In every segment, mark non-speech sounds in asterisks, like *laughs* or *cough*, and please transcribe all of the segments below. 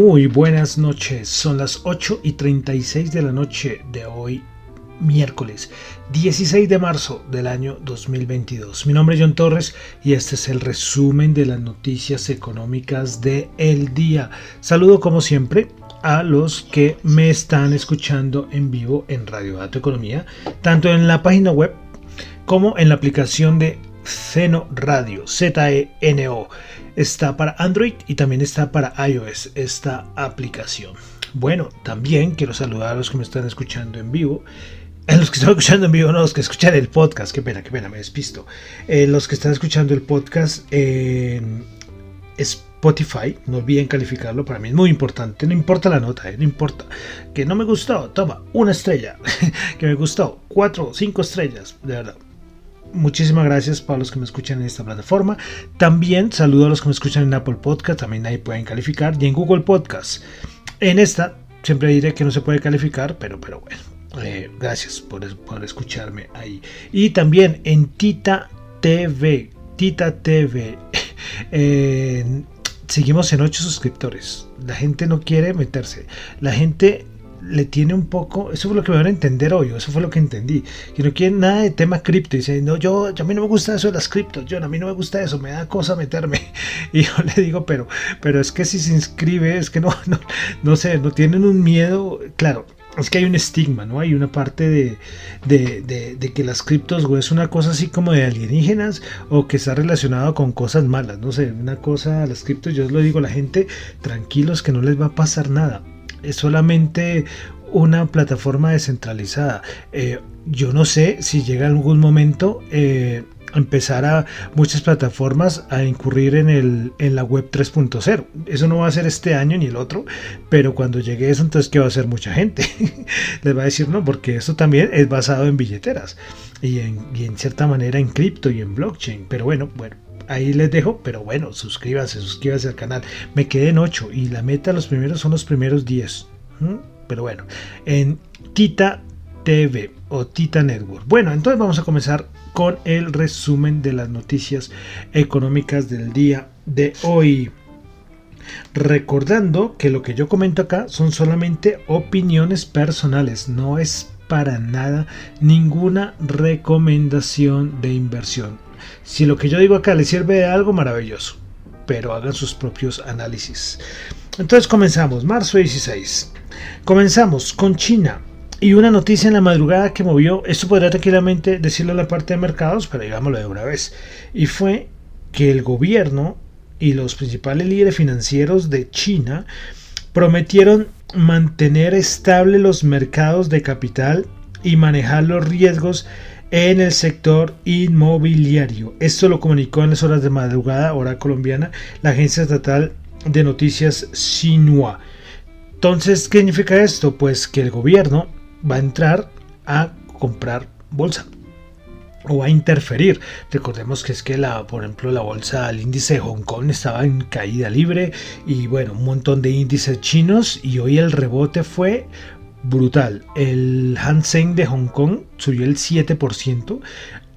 Muy buenas noches, son las 8 y 36 de la noche de hoy, miércoles 16 de marzo del año 2022. Mi nombre es John Torres y este es el resumen de las noticias económicas de el día. Saludo como siempre a los que me están escuchando en vivo en Radio Dato Economía, tanto en la página web como en la aplicación de Zeno Radio, Z-E-N-O. Está para Android y también está para iOS esta aplicación. Bueno, también quiero saludar a los que me están escuchando en vivo. A los que están escuchando en vivo, no, los que escuchan el podcast, qué pena, qué pena, me despisto. Eh, los que están escuchando el podcast en Spotify, no olviden calificarlo, para mí es muy importante, no importa la nota, eh, no importa. Que no me gustó, toma, una estrella. *laughs* que me gustó, cuatro, o cinco estrellas, de verdad Muchísimas gracias para los que me escuchan en esta plataforma. También saludo a los que me escuchan en Apple Podcast, también ahí pueden calificar. Y en Google Podcast. En esta siempre diré que no se puede calificar, pero, pero bueno. Eh, gracias por, escucharme ahí. Y también en Tita TV. Tita TV. *laughs* seguimos en 8 suscriptores. La gente no quiere meterse. La gente le tiene un poco, eso fue lo que me van a entender hoy, eso fue lo que entendí, que no quieren nada de tema cripto, y no, yo, a mí no me gusta eso de las criptos, yo, a mí no me gusta eso, me da cosa meterme, *laughs* y yo le digo, pero, pero es que si se inscribe, es que no, no, no sé, no tienen un miedo, claro, es que hay un estigma, ¿no? Hay una parte de, de, de, que las criptos es una cosa así como de alienígenas o que está relacionado con cosas malas, no sé, una cosa, las criptos, yo os lo digo a la gente, tranquilos que no les va a pasar nada es solamente una plataforma descentralizada. Eh, yo no sé si llega algún momento eh, empezar a muchas plataformas a incurrir en, el, en la web 3.0. Eso no va a ser este año ni el otro, pero cuando llegue eso, entonces, ¿qué va a hacer mucha gente? *laughs* Les va a decir no, porque eso también es basado en billeteras y en, y en cierta manera en cripto y en blockchain. Pero bueno, bueno, ahí les dejo, pero bueno, suscríbanse, suscríbanse al canal. Me quedé en 8 y la meta, los primeros son los primeros 10. Pero bueno, en Tita TV o Tita Network. Bueno, entonces vamos a comenzar con el resumen de las noticias económicas del día de hoy. Recordando que lo que yo comento acá son solamente opiniones personales, no es para nada ninguna recomendación de inversión. Si lo que yo digo acá les sirve de algo, maravilloso. Pero hagan sus propios análisis. Entonces comenzamos, marzo 16. Comenzamos con China. Y una noticia en la madrugada que movió, esto podría tranquilamente decirlo en la parte de mercados, pero digámoslo de una vez. Y fue que el gobierno y los principales líderes financieros de China prometieron mantener estable los mercados de capital y manejar los riesgos en el sector inmobiliario. Esto lo comunicó en las horas de madrugada, hora colombiana, la agencia estatal de noticias Xinhua. Entonces, ¿qué significa esto? Pues que el gobierno va a entrar a comprar bolsa o a interferir. Recordemos que es que la, por ejemplo, la bolsa, el índice de Hong Kong estaba en caída libre y bueno, un montón de índices chinos y hoy el rebote fue brutal. El Hang de Hong Kong subió el 7%.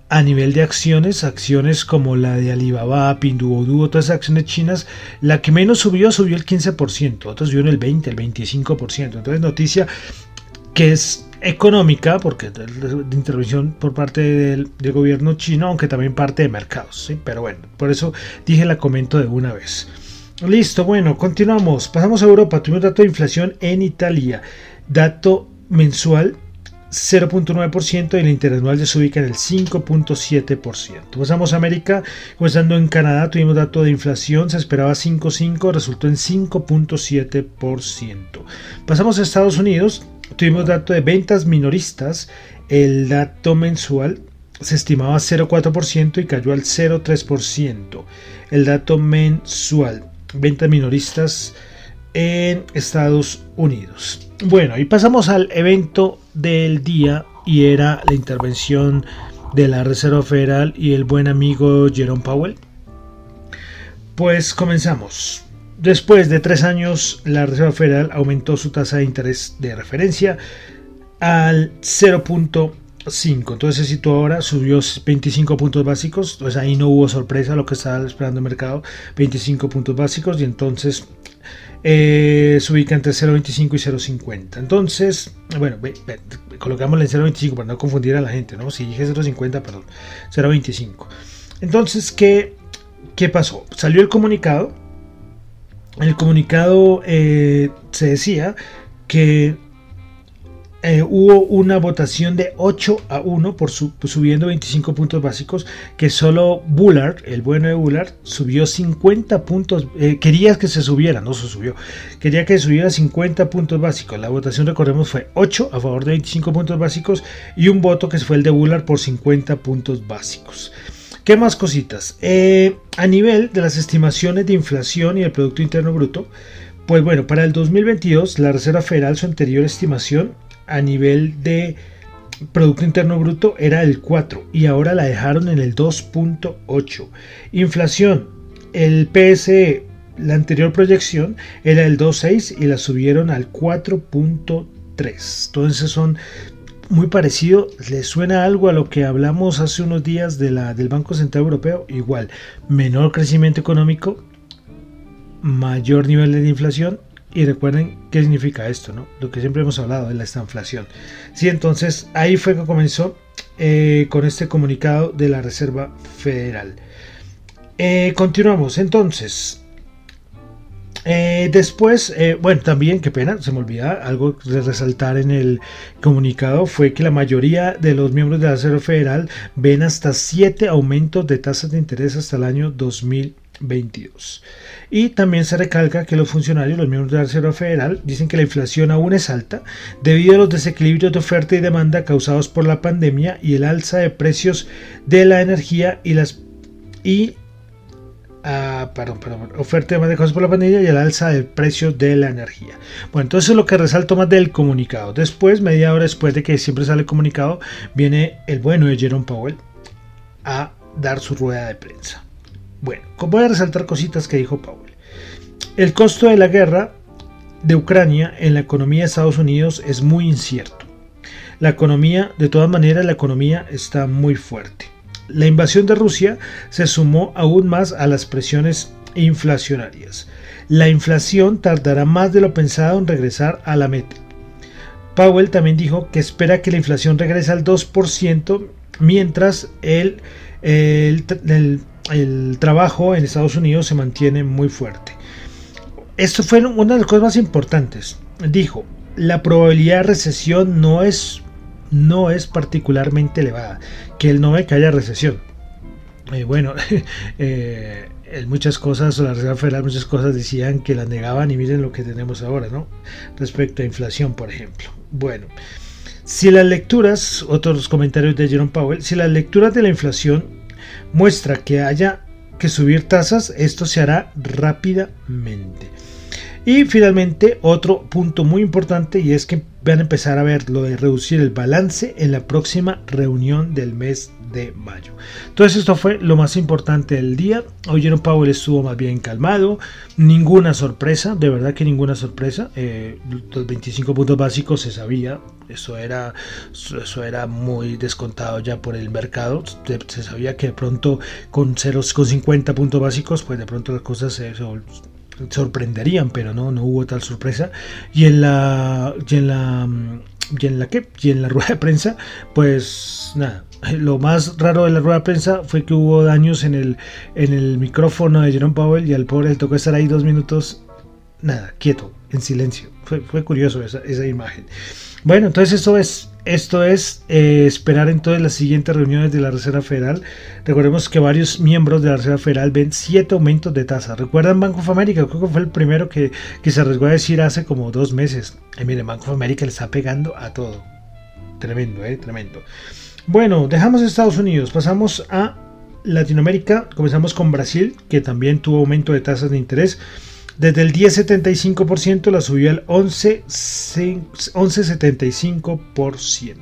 A nivel de acciones, acciones como la de Alibaba, Pinduoduo, todas esas acciones chinas, la que menos subió subió el 15%, otros subieron el 20, el 25%. Entonces, noticia que es económica, porque de, intervención por parte del, gobierno chino, aunque también parte de mercados. ¿sí? Pero bueno, por eso dije la comento de una vez. Listo, bueno, continuamos. Pasamos a Europa. Tuvimos dato de inflación en Italia. Dato mensual 0.9% y el interanual se ubica en el 5.7%. Pasamos a América, comenzando en Canadá, tuvimos dato de inflación, se esperaba 5.5, resultó en 5.7%. Pasamos a Estados Unidos, tuvimos dato de ventas minoristas, el dato mensual se estimaba 0.4% y cayó al 0.3%. El dato mensual, ventas minoristas en Estados Unidos. Bueno, y pasamos al evento del día y era la intervención de la Reserva Federal y el buen amigo Jerome Powell. Pues comenzamos. Después de tres años, la Reserva Federal aumentó su tasa de interés de referencia al 0.5. Entonces se situó ahora, subió 25 puntos básicos. Pues ahí no hubo sorpresa lo que estaba esperando el mercado. 25 puntos básicos. Y entonces eh, se ubica entre 0.25 y 0.50. Entonces, bueno, colocámosle en 0.25 para no confundir a la gente, ¿no? Si dije 0.50, perdón, 0.25. Entonces, ¿qué, ¿qué pasó? Salió el comunicado. En el comunicado eh, se decía que eh, hubo una votación de 8 a 1 por subiendo 25 puntos básicos, que solo Bullard, el bueno de Bullard, subió 50 puntos, eh, quería que se subiera, no se subió, quería que subiera 50 puntos básicos. La votación, recordemos, fue 8 a favor de 25 puntos básicos y un voto que fue el de Bullard por 50 puntos básicos. ¿Qué más cositas? Eh, a nivel de las estimaciones de inflación y el Producto Interno Bruto, pues bueno, para el 2022 la Reserva Federal su anterior estimación a nivel de Producto Interno Bruto era el 4 y ahora la dejaron en el 2.8. Inflación, el PSE, la anterior proyección era el 2.6 y la subieron al 4.3. Entonces son muy parecido, ¿le suena algo a lo que hablamos hace unos días de la, del Banco Central Europeo? Igual, menor crecimiento económico, mayor nivel de inflación y recuerden qué significa esto, ¿no? Lo que siempre hemos hablado de la estanflación. Sí, entonces ahí fue que comenzó eh, con este comunicado de la Reserva Federal. Eh, continuamos, entonces. Eh, después, bueno, también, qué pena, se me olvida, algo de resaltar en el comunicado fue que la mayoría de los miembros de la Reserva Federal ven hasta 7 aumentos de tasas de interés hasta el año 2020. 22. Y también se recalca que los funcionarios, los miembros de la Reserva Federal, dicen que la inflación aún es alta debido a los desequilibrios de oferta y demanda causados por la pandemia y el alza de precios de la energía y las y ah, perdón, perdón, oferta y demanda causados por la pandemia y el alza de precios de la energía. Bueno, entonces es lo que resalto más del comunicado. Después, media hora después de que siempre sale el comunicado, viene el bueno de Jerome Powell a dar su rueda de prensa. Bueno, voy a resaltar cositas que dijo Powell. El costo de la guerra de Ucrania en la economía de Estados Unidos es muy incierto. La economía, de todas maneras, la economía está muy fuerte. La invasión de Rusia se sumó aún más a las presiones inflacionarias. La inflación tardará más de lo pensado en regresar a la meta. Powell también dijo que espera que la inflación regrese al 2% mientras el, el, el el trabajo en Estados Unidos se mantiene muy fuerte. Esto fue una de las cosas más importantes. Dijo, la probabilidad de recesión no es, no es particularmente elevada, que él no ve que haya recesión. Eh, bueno, *laughs* eh, muchas cosas, la Reserva Federal, muchas cosas decían que la negaban y miren lo que tenemos ahora, ¿no? Respecto a inflación, por ejemplo. Bueno, si las lecturas, otros comentarios de Jerome Powell, si las lecturas de la inflación muestra que haya que subir tasas, esto se hará rápidamente. Y finalmente, otro punto muy importante y es que van a empezar a ver lo de reducir el balance en la próxima reunión del mes de mayo. Entonces esto fue lo más importante del día. Hoy Jerome Powell estuvo más bien calmado, ninguna sorpresa, de verdad que ninguna sorpresa. Eh, los 25 puntos básicos se sabía, eso era, eso era muy descontado ya por el mercado. Se sabía que de pronto con, ceros, con 50 puntos básicos, pues de pronto las cosas se, sorprenderían, pero no, no hubo tal sorpresa. Y en la, y en la y en la que y en la *laughs* rueda de prensa pues nada. Lo más raro de la rueda de prensa fue que hubo daños en el en el micrófono de Jerome Powell y al pobre le tocó estar ahí dos minutos nada quieto en silencio. Fue, fue curioso esa, esa imagen. Bueno entonces esto es esto es eh, esperar entonces las siguientes reuniones de la Reserva Federal. Recordemos que varios miembros de la Reserva Federal ven siete aumentos de tasa. ¿Recuerdan Banco of America? Creo que fue el primero que, se arriesgó a decir hace como dos meses. Y miren, Banco of America le está pegando a todo. Tremendo, eh, tremendo. Bueno, dejamos Estados Unidos, pasamos a Latinoamérica. Comenzamos con Brasil, que también tuvo aumento de tasas de interés. Desde el 10,75% la subió al 11,75%.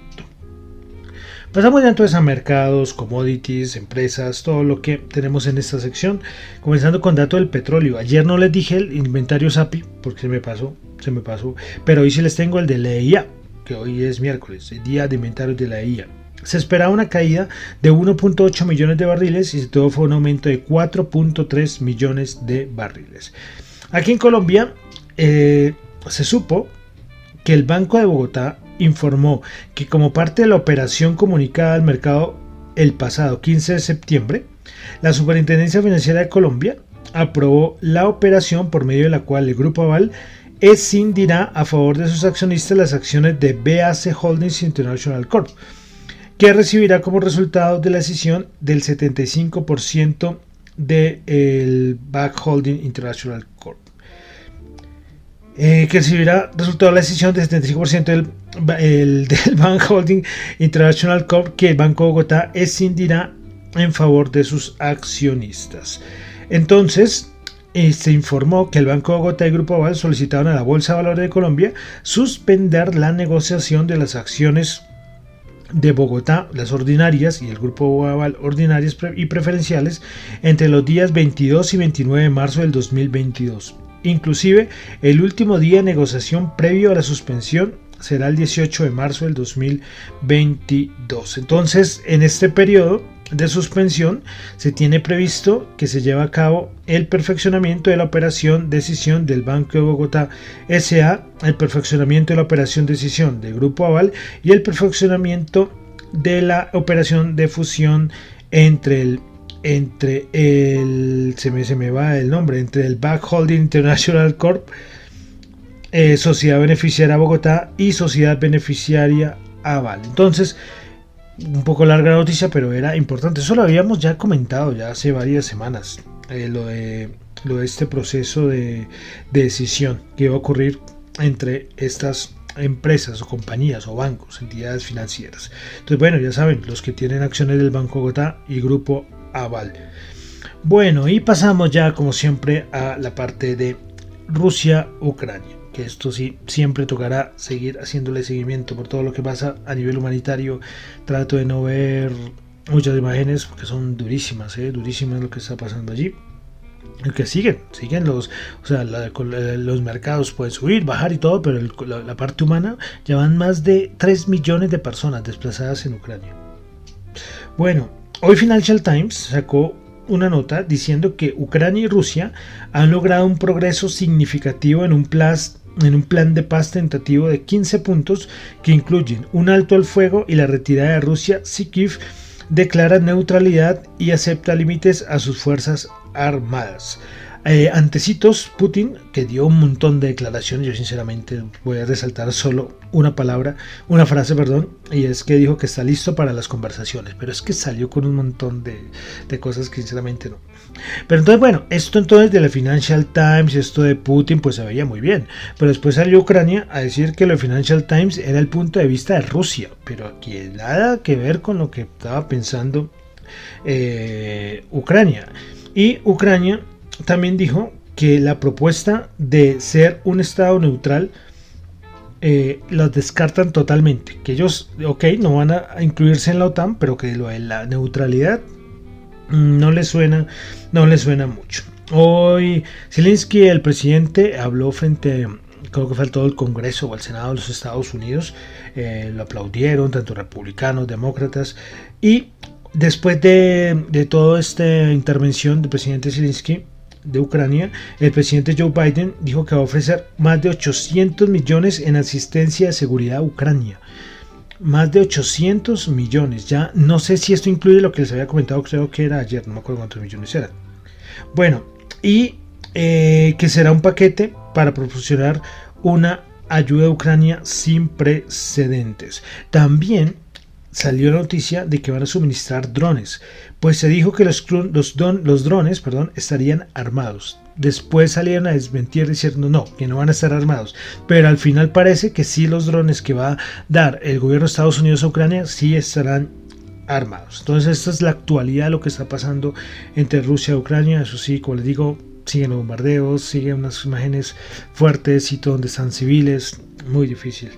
Pasamos ya entonces a mercados, commodities, empresas, todo lo que tenemos en esta sección. Comenzando con dato del petróleo. Ayer no les dije el inventario SAPI porque se me pasó, se me pasó. Pero hoy sí les tengo el de la EIA, que hoy es miércoles, el día de inventarios de la EIA. Se esperaba una caída de 1.8 millones de barriles y todo fue un aumento de 4.3 millones de barriles. Aquí en Colombia eh, se supo que el Banco de Bogotá informó que como parte de la operación comunicada al mercado el pasado 15 de septiembre, la Superintendencia Financiera de Colombia aprobó la operación por medio de la cual el Grupo Aval escindirá a favor de sus accionistas las acciones de BAC Holdings International Corp, que recibirá como resultado de la decisión del 75% del BAC Holding International Corp eh, que recibirá resultado de la decisión del 75% del, el, *laughs* del Bank Holding International Corp que el Banco de Bogotá escindirá en favor de sus accionistas. Entonces, eh, se informó que el Banco de Bogotá y Grupo Aval solicitaron a la Bolsa de Valores de Colombia suspender la negociación de las acciones de Bogotá, las ordinarias y el Grupo Aval ordinarias y preferenciales entre los días 22 y 29 de marzo del 2022. Inclusive, el último día de negociación previo a la suspensión será el 18 de marzo del 2022. Entonces, en este periodo de suspensión se tiene previsto que se lleve a cabo el perfeccionamiento de la operación decisión del Banco de Bogotá SA, el perfeccionamiento de la operación decisión del Grupo Aval y el perfeccionamiento de la operación de fusión entre el entre el se me, se me va el nombre entre el Back Holding International Corp eh, Sociedad Beneficiaria Bogotá y Sociedad Beneficiaria Aval. Entonces un poco larga la noticia pero era importante eso lo habíamos ya comentado ya hace varias semanas eh, lo, de, lo de este proceso de, de decisión que iba a ocurrir entre estas empresas o compañías o bancos, entidades financieras. Entonces, bueno, ya saben, los que tienen acciones del Banco Bogotá y Grupo aval. Bueno, y pasamos ya como siempre a la parte de Rusia-Ucrania, que esto sí siempre tocará seguir haciéndole seguimiento por todo lo que pasa a nivel humanitario. Trato de no ver muchas imágenes porque son durísimas, ¿eh? durísimas lo que está pasando allí. Que siguen, siguen los, o sea, los mercados pueden subir, bajar y todo, pero la, parte humana ya van más de 3 millones de personas desplazadas en Ucrania. Bueno, Hoy Financial Times sacó una nota diciendo que Ucrania y Rusia han logrado un progreso significativo en un, en un plan de paz tentativo de 15 puntos que incluyen un alto al fuego y la retirada de Rusia si declara neutralidad y acepta límites a sus fuerzas armadas. Eh, antecitos, Putin, que dio un montón de declaraciones, yo sinceramente voy a resaltar solo una palabra, una frase, perdón, y es que dijo que está listo para las conversaciones, pero es que salió con un montón de, de cosas que sinceramente no. Pero entonces, bueno, esto entonces de la Financial Times, esto de Putin, pues se veía muy bien, pero después salió Ucrania a decir que la Financial Times era el punto de vista de Rusia, pero que nada que ver con lo que estaba pensando eh, Ucrania. Y Ucrania también dijo que la propuesta de ser un Estado neutral eh, descartan totalmente. Que ellos, ok, no van a incluirse en la OTAN, pero que lo de la neutralidad no les suena, no les suena mucho. Hoy Zelensky, el presidente, habló frente, creo que fue todo el Congreso o el Senado de los Estados Unidos, eh, lo aplaudieron, tanto republicanos, demócratas, y después de, de toda esta intervención del presidente Zelensky, de Ucrania, el presidente Joe Biden dijo que va a ofrecer más de 800 millones en asistencia de seguridad a Ucrania. Más de 800 millones. Ya no sé si esto incluye lo que les había comentado, creo que era ayer, no me acuerdo cuántos millones eran. Bueno, y eh, que será un paquete para proporcionar una ayuda a Ucrania sin precedentes. También salió la noticia de que van a suministrar drones, pues se dijo que los, los, los drones perdón, estarían armados. Después salieron a desmentir diciendo no, que no van a estar armados. Pero al final parece que sí los drones que va a dar el gobierno de Estados Unidos a Ucrania sí estarán armados. Entonces esta es la actualidad de lo que está pasando entre Rusia y Ucrania. Eso sí, como les digo, siguen los bombardeos, siguen unas imágenes fuertes y todo donde están civiles. Muy difícil.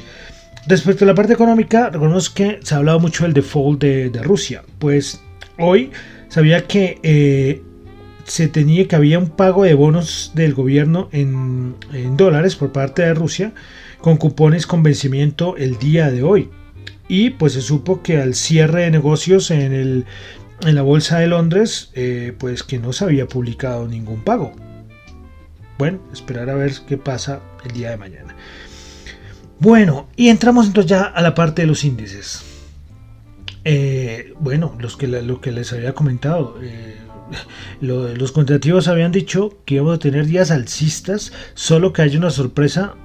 Respecto a la parte económica, reconozco que se ha hablado mucho del default de, Rusia. Pues hoy sabía que eh, se tenía que había un pago de bonos del gobierno en, dólares por parte de Rusia con cupones con vencimiento el día de hoy. Y pues se supo que al cierre de negocios en, el, en la bolsa de Londres, eh, pues que no se había publicado ningún pago. Bueno, esperar a ver qué pasa el día de mañana. Bueno, y entramos entonces ya a la parte de los índices. Eh, bueno, los que, lo que les había comentado. Eh, los contratativos habían dicho que íbamos a tener días alcistas, solo que hay una sorpresa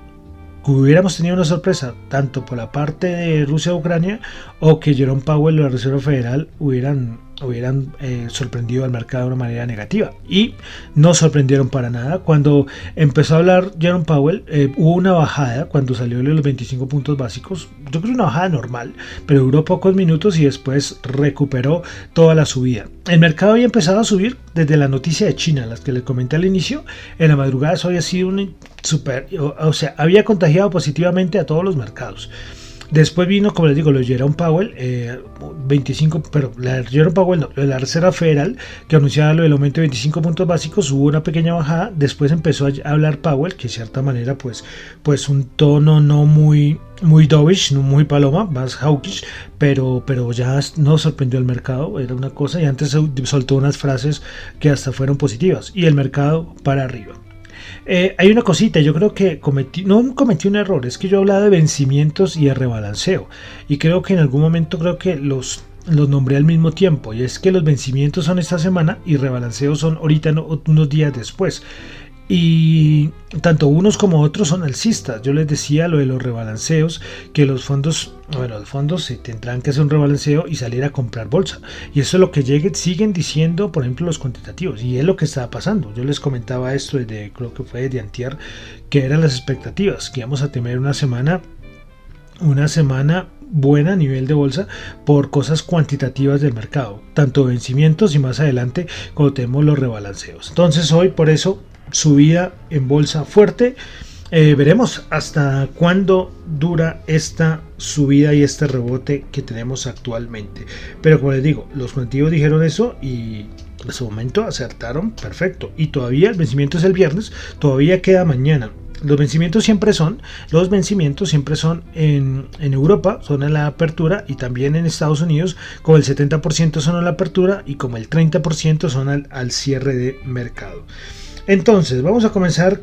hubiéramos tenido una sorpresa tanto por la parte de Rusia-Ucrania o que Jerome Powell y la Reserva Federal hubieran hubieran eh, sorprendido al mercado de una manera negativa. Y no sorprendieron para nada. Cuando empezó a hablar Jerome Powell, eh, hubo una bajada cuando salió de los 25 puntos básicos. Yo creo una bajada normal, pero duró pocos minutos y después recuperó toda la subida. El mercado había empezado a subir desde la noticia de China, las que les comenté al inicio. En la madrugada eso había sido un super, o sea, había contagiado positivamente a todos los mercados. Después vino, como les digo, lo de Jerome Powell, 25, eh, pero la Jerome Powell no, la Reserva Federal, que anunciaba lo del aumento de 25 puntos básicos, hubo una pequeña bajada, después empezó a hablar Powell, que de cierta manera, pues, pues un tono no muy, muy dovish, muy paloma, más hawkish, pero, pero ya no sorprendió al mercado, era una cosa, y antes soltó unas frases que hasta fueron positivas, y el mercado para arriba. Eh, hay una cosita, yo creo que cometí, no cometí un error, es que yo hablaba de vencimientos y de rebalanceo. Y creo que en algún momento creo que los, los nombré al mismo tiempo. Y es que los vencimientos son esta semana y rebalanceos son ahorita unos días después y tanto unos como otros son alcistas. Yo les decía lo de los rebalanceos, que los fondos, bueno, los fondos se tendrán que hacer un rebalanceo y salir a comprar bolsa. Y eso es lo que llegue, siguen diciendo, por ejemplo, los cuantitativos. Y es lo que está pasando. Yo les comentaba esto desde, creo que fue de antier, que eran las expectativas, que íbamos a tener una semana, una semana buena a nivel de bolsa por cosas cuantitativas del mercado, tanto vencimientos y más adelante cuando tenemos los rebalanceos. Entonces hoy por eso subida en bolsa fuerte. Eh, veremos hasta cuándo dura esta subida y este rebote que tenemos actualmente. Pero como les digo, los cuantitativos dijeron eso y en su momento acertaron perfecto. Y todavía el vencimiento es el viernes, todavía queda mañana. Los vencimientos siempre son, los vencimientos siempre son en, Europa, son en la apertura y también en Estados Unidos, como el 70% son en la apertura y como el 30% son al cierre de mercado. Entonces, vamos a comenzar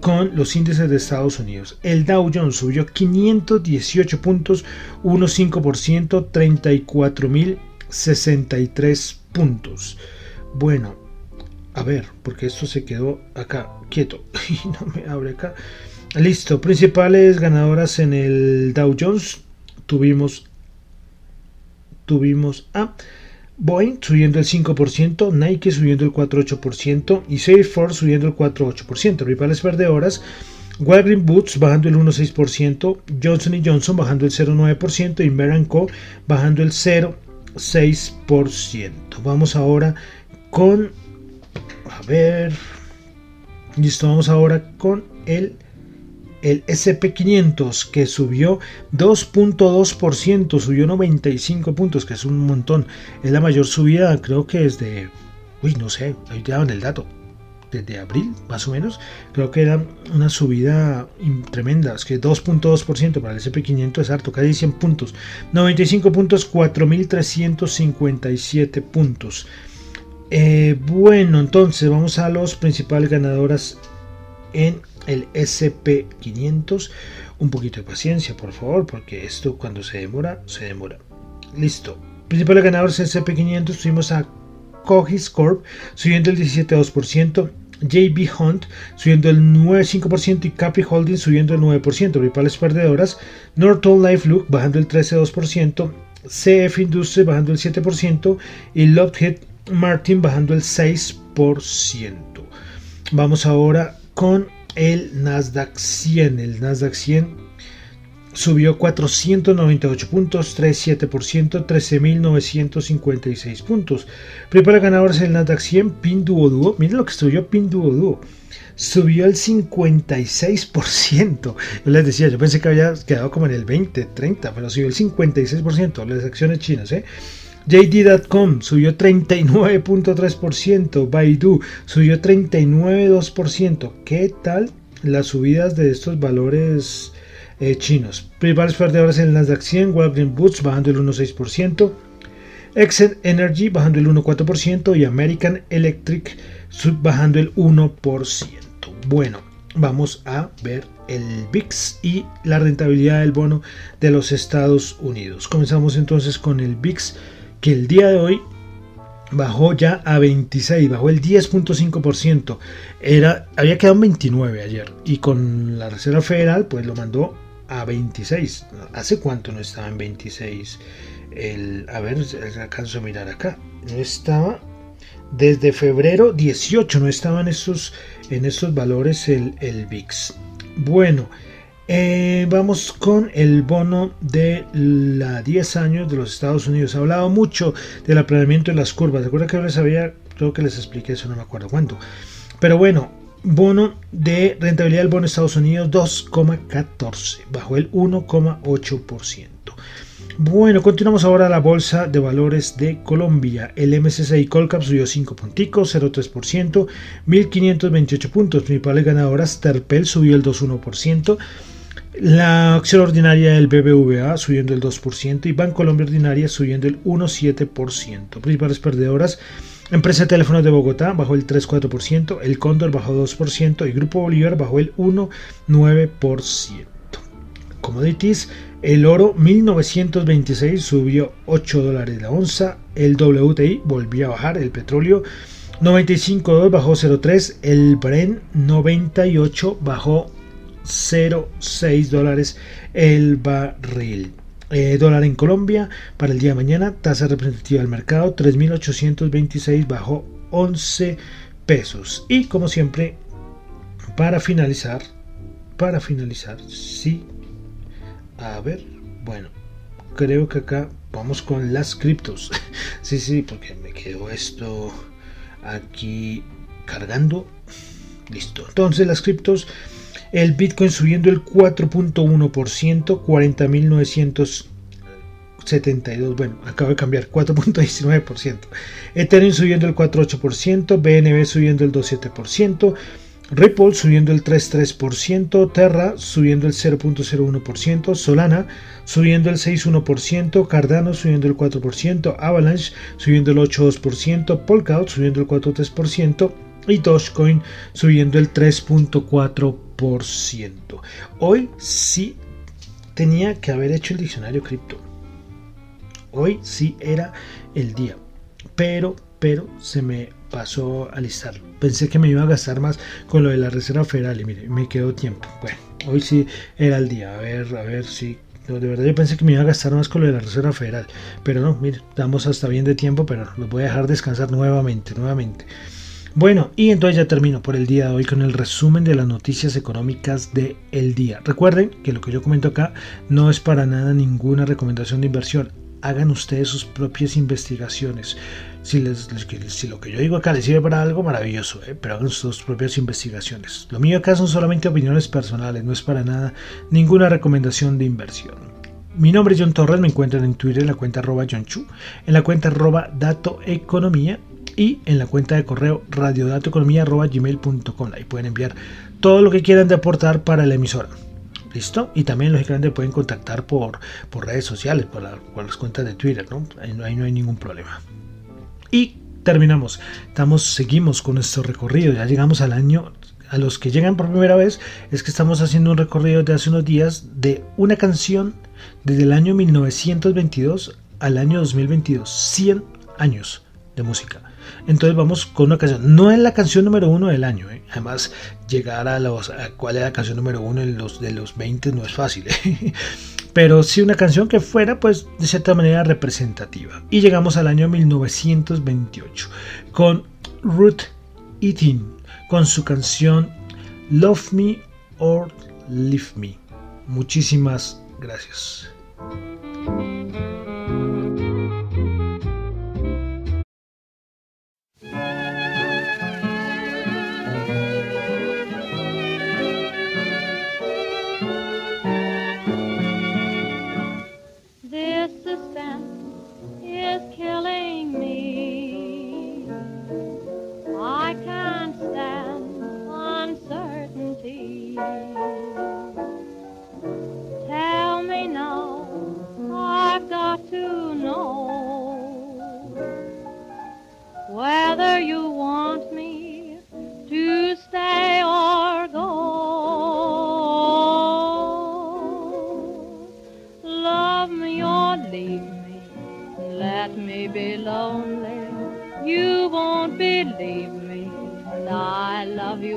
con los índices de Estados Unidos. El Dow Jones subió 518 puntos, 1,5%, 34.063 puntos. Bueno, a ver, porque esto se quedó acá quieto *laughs* y no me abre acá. Listo, principales ganadoras en el Dow Jones. Tuvimos, tuvimos a Boeing subiendo el 5%, Nike subiendo el 4,8% y Salesforce subiendo el 4,8%. Rivales perdedoras, Walgreens Boots bajando el 1,6%, Johnson Johnson bajando el 0,9% y Merck Co bajando el 0,6%. Vamos ahora con... A ver... Listo, vamos ahora con el el SP500 que subió 2.2%, subió 95 puntos, que es un montón. Es la mayor subida, creo que desde, uy, no sé, ahí te daban el dato, desde abril más o menos. Creo que era una subida tremenda, es que 2.2% para el SP500 es harto, casi 100 puntos. 95 puntos, 4.357 puntos. Eh, bueno, entonces vamos a los principales ganadoras en el SP500. Un poquito de paciencia, por favor, porque esto cuando se demora, se demora. Listo. Principales ganadores en SP500 tuvimos a Cogis Corp subiendo el 17,2%. JB Hunt subiendo el 9,5% y Capri Holdings subiendo el 9%. Principales perdedoras, Norton Life Look bajando el 13,2%, CF Industries bajando el 7% y Lockheed Martin bajando el 6%. Vamos ahora con el Nasdaq 100. El Nasdaq 100 subió 498 puntos, 3,7%, 13.956 puntos. Primero ganadores el Nasdaq 100, Pinduoduo. Miren lo que subió Pinduoduo. Subió el 56%. Yo les decía, yo pensé que había quedado como en el 20, 30, pero subió el 56%. Las acciones chinas, ¿eh? JD.com subió 39.3%, Baidu subió 39.2%. ¿Qué tal las subidas de estos valores eh, chinos. Principales perdedores en el Nasdaq 100, Walgreens Boots bajando el 1,6%, Exxon Energy bajando el 1,4% y American Electric bajando el 1%. Bueno, vamos a ver el VIX y la rentabilidad del bono de los Estados Unidos. Comenzamos entonces con el VIX que el día de hoy bajó ya a 26, bajó el 10.5%. Era, había quedado en 29 ayer y con la Reserva Federal pues lo mandó a 26. ¿Hace cuánto no estaba en 26? El, a ver, alcanzo a mirar acá. No estaba desde febrero 18, no estaban en estos, en estos valores el, el VIX. Bueno, eh, vamos con el bono de la 10 años de los Estados Unidos. Ha hablado mucho del aplanamiento de las curvas. ¿Recuerda que yo les había, creo que les expliqué eso, no me acuerdo cuánto. Pero bueno, bono de rentabilidad del bono de Estados Unidos 2,14, bajo el 1,8%. Bueno, continuamos ahora la bolsa de valores de Colombia. El MSCI Colcap subió 5 punticos, 0,3%, 1.528 puntos. Principales ganadoras, Terpel subió el 2,1%. La acción ordinaria del BBVA subiendo el 2% y Bancolombia ordinaria subiendo el 1,7%. Principales perdedoras, Empresa de Teléfonos de Bogotá bajó el 3,4%, el Cóndor bajó 2% y Grupo Bolívar bajó el 1,9%. Commodities, el oro 1926 subió 8 dólares la onza, el WTI volvió a bajar, el petróleo 95 bajó 0,3, el Bren 98 bajó 0,6 dólares el barril. Eh, dólar en Colombia para el día de mañana, tasa representativa del mercado 3.826 bajo 11 pesos. Y como siempre, para finalizar, para finalizar, sí, a ver, bueno, creo que acá vamos con las criptos. *laughs* sí, sí, porque me quedó esto aquí cargando. Listo. Entonces las criptos el Bitcoin subiendo el 4.1%, 40.972. Bueno, acabo de cambiar, 4.19%. Ethereum subiendo el 4.8%, BNB subiendo el 2.7%. Ripple subiendo el 3.3%, Terra subiendo el 0.01%, Solana subiendo el 6.1%, Cardano subiendo el 4%, Avalanche subiendo el 8.2%, Polkadot subiendo el 4.3% y Dogecoin subiendo el 3.4%. Hoy sí tenía que haber hecho el diccionario cripto. Hoy sí era el día. Pero, pero se me pasó a listarlo. Pensé que me iba a gastar más con lo de la Reserva Federal y mire, me quedó tiempo. Bueno, hoy sí era el día. A ver, a ver si... de verdad yo pensé que me iba a gastar más con lo de la Reserva Federal. Pero no, mire, estamos hasta bien de tiempo, pero los voy a dejar descansar nuevamente, nuevamente. Bueno, y entonces ya termino por el día de hoy con el resumen de las noticias económicas del el día. Recuerden que lo que yo comento acá no es para nada ninguna recomendación de inversión. Hagan ustedes sus propias investigaciones. Si, les, si lo que yo digo acá les sirve para algo, maravilloso, ¿eh? pero hagan sus propias investigaciones. Lo mío acá son solamente opiniones personales, no es para nada ninguna recomendación de inversión. Mi nombre es John Torres, me encuentran en Twitter en la cuenta arroba John Chu, en la cuenta arroba Dato Economía y en la cuenta de correo radiodatoeconomía.gmail.com. Ahí pueden enviar todo lo que quieran de aportar para la emisora. ¿Listo? Y también lógicamente pueden contactar por, por redes sociales, por, las cuentas de Twitter, ¿no? Ahí, no hay ningún problema. Y terminamos. Estamos, seguimos con nuestro recorrido. Ya llegamos al año. A los que llegan por primera vez, es que estamos haciendo un recorrido de hace unos días de una canción desde el año 1922 al año 2022. 100 años de música. Entonces vamos con una canción. No es la canción número uno del año. ¿eh? Además, llegar a, los, a cuál es la canción número uno de los, de los 20 no es fácil. ¿eh? *laughs* Pero sí una canción que fuera, pues, de cierta manera representativa. Y llegamos al año 1928 con Ruth Eating, con su canción Love Me or Leave Me. Muchísimas gracias.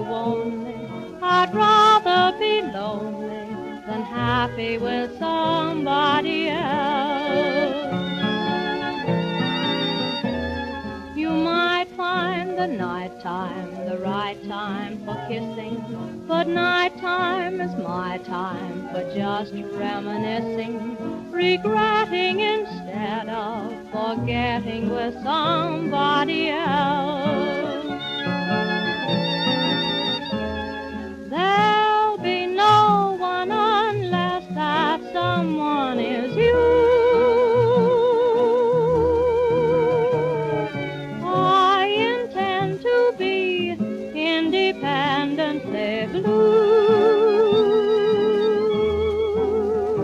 only. I'd rather be lonely than happy with somebody else. You might find the night time the right time for kissing, but night time is my time for just reminiscing, regretting instead of forgetting with somebody else.